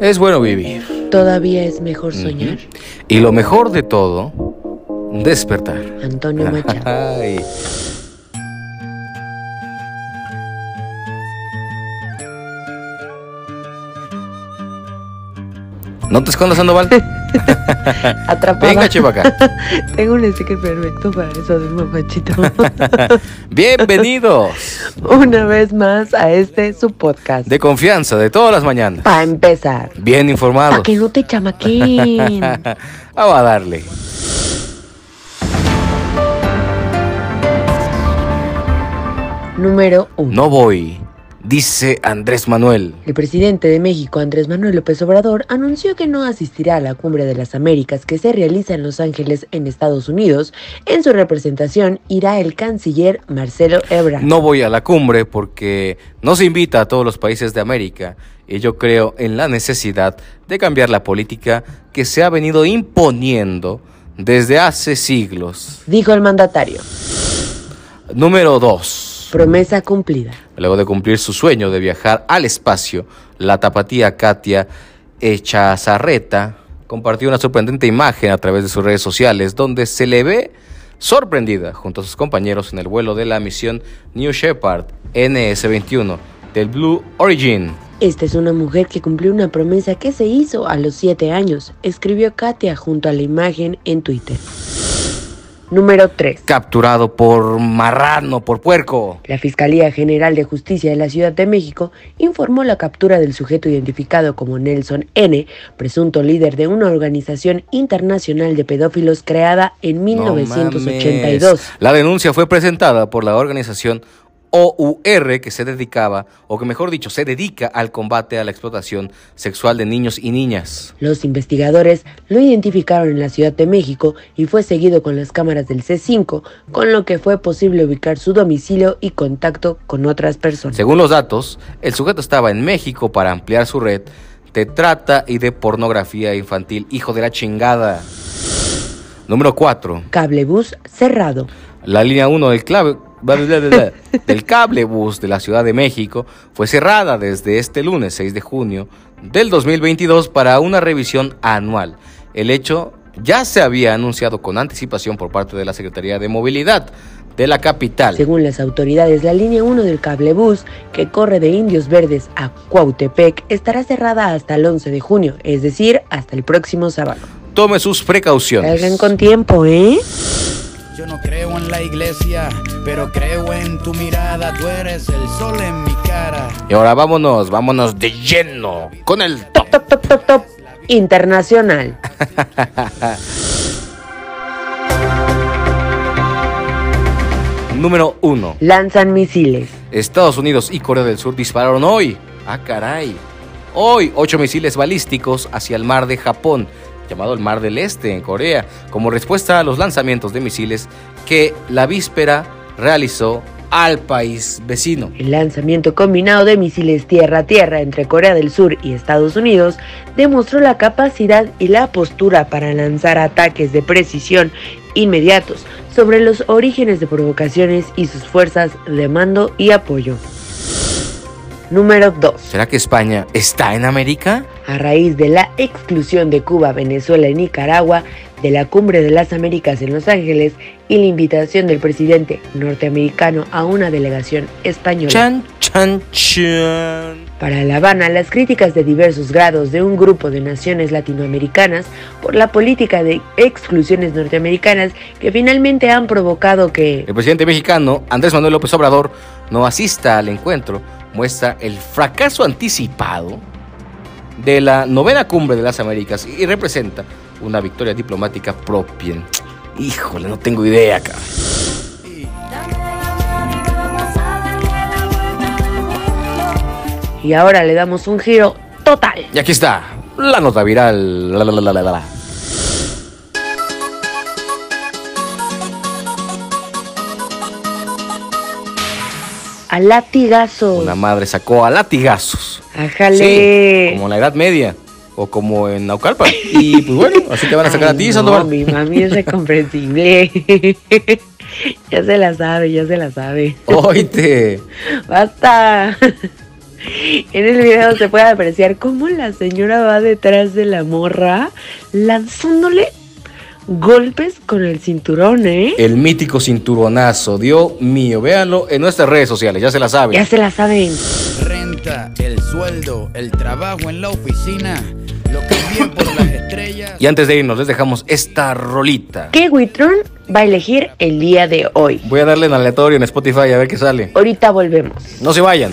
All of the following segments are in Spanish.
Es bueno vivir. Todavía es mejor soñar. Y lo mejor de todo, despertar. Antonio Machado. No te escondas, Sandoval. Atrapada. Venga, Chivaca. Tengo un sticker perfecto para eso de mamachito. Bienvenidos. Una vez más a este su podcast. De confianza, de todas las mañanas. Para empezar. Bien Para informados. que no te chamaquen. Vamos a darle. Número 1. No voy, dice Andrés Manuel. El presidente de México, Andrés Manuel López Obrador, anunció que no asistirá a la Cumbre de las Américas que se realiza en Los Ángeles, en Estados Unidos. En su representación irá el canciller Marcelo Ebrard. No voy a la cumbre porque no se invita a todos los países de América y yo creo en la necesidad de cambiar la política que se ha venido imponiendo desde hace siglos. Dijo el mandatario. Número 2. Promesa cumplida. Luego de cumplir su sueño de viajar al espacio, la tapatía Katia Echazarreta compartió una sorprendente imagen a través de sus redes sociales donde se le ve sorprendida junto a sus compañeros en el vuelo de la misión New Shepard NS-21 del Blue Origin. Esta es una mujer que cumplió una promesa que se hizo a los 7 años, escribió Katia junto a la imagen en Twitter. Número 3. Capturado por marrano, por puerco. La Fiscalía General de Justicia de la Ciudad de México informó la captura del sujeto identificado como Nelson N., presunto líder de una organización internacional de pedófilos creada en 1982. mames. La denuncia fue presentada por la organización OUR que se dedicaba, o que mejor dicho, se dedica al combate a la explotación sexual de niños y niñas. Los investigadores lo identificaron en la Ciudad de México y fue seguido con las cámaras del C5, con lo que fue posible ubicar su domicilio y contacto con otras personas. Según los datos, el sujeto estaba en México para ampliar su red de trata y de pornografía infantil. Hijo de la chingada. Número 4. Cablebús cerrado. La línea 1 del clave del cablebús de la Ciudad de México fue cerrada desde este lunes 6 de junio del 2022 para una revisión anual. El hecho ya se había anunciado con anticipación por parte de la Secretaría de Movilidad de la capital. Según las autoridades, la línea 1 del cablebús, que corre de Indios Verdes a Cuautepec, estará cerrada hasta el 11 de junio, es decir, hasta el próximo sábado. Tome sus precauciones. Salgan con tiempo, ¿eh? Yo no creo en la iglesia, pero creo en tu mirada. Tú eres el sol en mi cara. Y ahora vámonos, vámonos de lleno con el top. Top, top, top, top. Internacional. Número 1. Lanzan misiles. Estados Unidos y Corea del Sur dispararon hoy. Ah, caray. Hoy, ocho misiles balísticos hacia el mar de Japón, llamado el Mar del Este en Corea, como respuesta a los lanzamientos de misiles que la víspera realizó al país vecino. El lanzamiento combinado de misiles tierra-tierra entre Corea del Sur y Estados Unidos demostró la capacidad y la postura para lanzar ataques de precisión inmediatos sobre los orígenes de provocaciones y sus fuerzas de mando y apoyo. Número 2. ¿Será que España está en América? A raíz de la exclusión de Cuba, Venezuela y Nicaragua de la Cumbre de las Américas en Los Ángeles y la invitación del presidente norteamericano a una delegación española. Chan, chan, chan. Para La Habana, las críticas de diversos grados de un grupo de naciones latinoamericanas por la política de exclusiones norteamericanas que finalmente han provocado que El presidente mexicano, Andrés Manuel López Obrador, no asista al encuentro, muestra el fracaso anticipado de la novena cumbre de las Américas y representa una victoria diplomática propia. Híjole, no tengo idea, cabrón. y ahora le damos un giro total. Y aquí está, la nota viral. La, la, la, A latigazo. Una madre sacó a latigazos. Ájale. Sí, como en la Edad Media. o como en Naucalpan. Y pues bueno, así te van a sacar a ti, No, mi mami es recomprensible. ya se la sabe, ya se la sabe. Oíte. Basta. En el video se puede apreciar cómo la señora va detrás de la morra lanzándole golpes con el cinturón, ¿eh? El mítico cinturonazo, Dios mío, véanlo en nuestras redes sociales, ya se la saben. Ya se la saben. Renta, el sueldo, el trabajo en la oficina, lo que viene por las estrellas. Y antes de irnos, les dejamos esta rolita. ¿Qué Witron va a elegir el día de hoy? Voy a darle en aleatorio en Spotify a ver qué sale. Ahorita volvemos. No se vayan.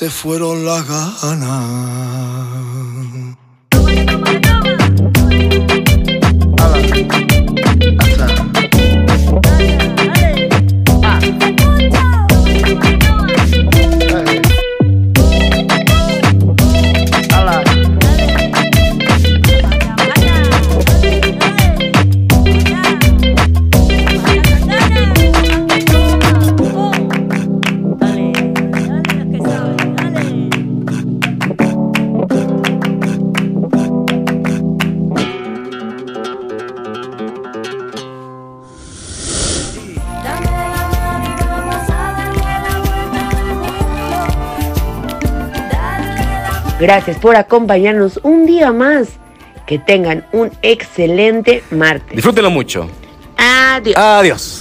Te fueron las ganas. Gracias por acompañarnos un día más. Que tengan un excelente martes. Disfrútenlo mucho. Adiós. Adiós.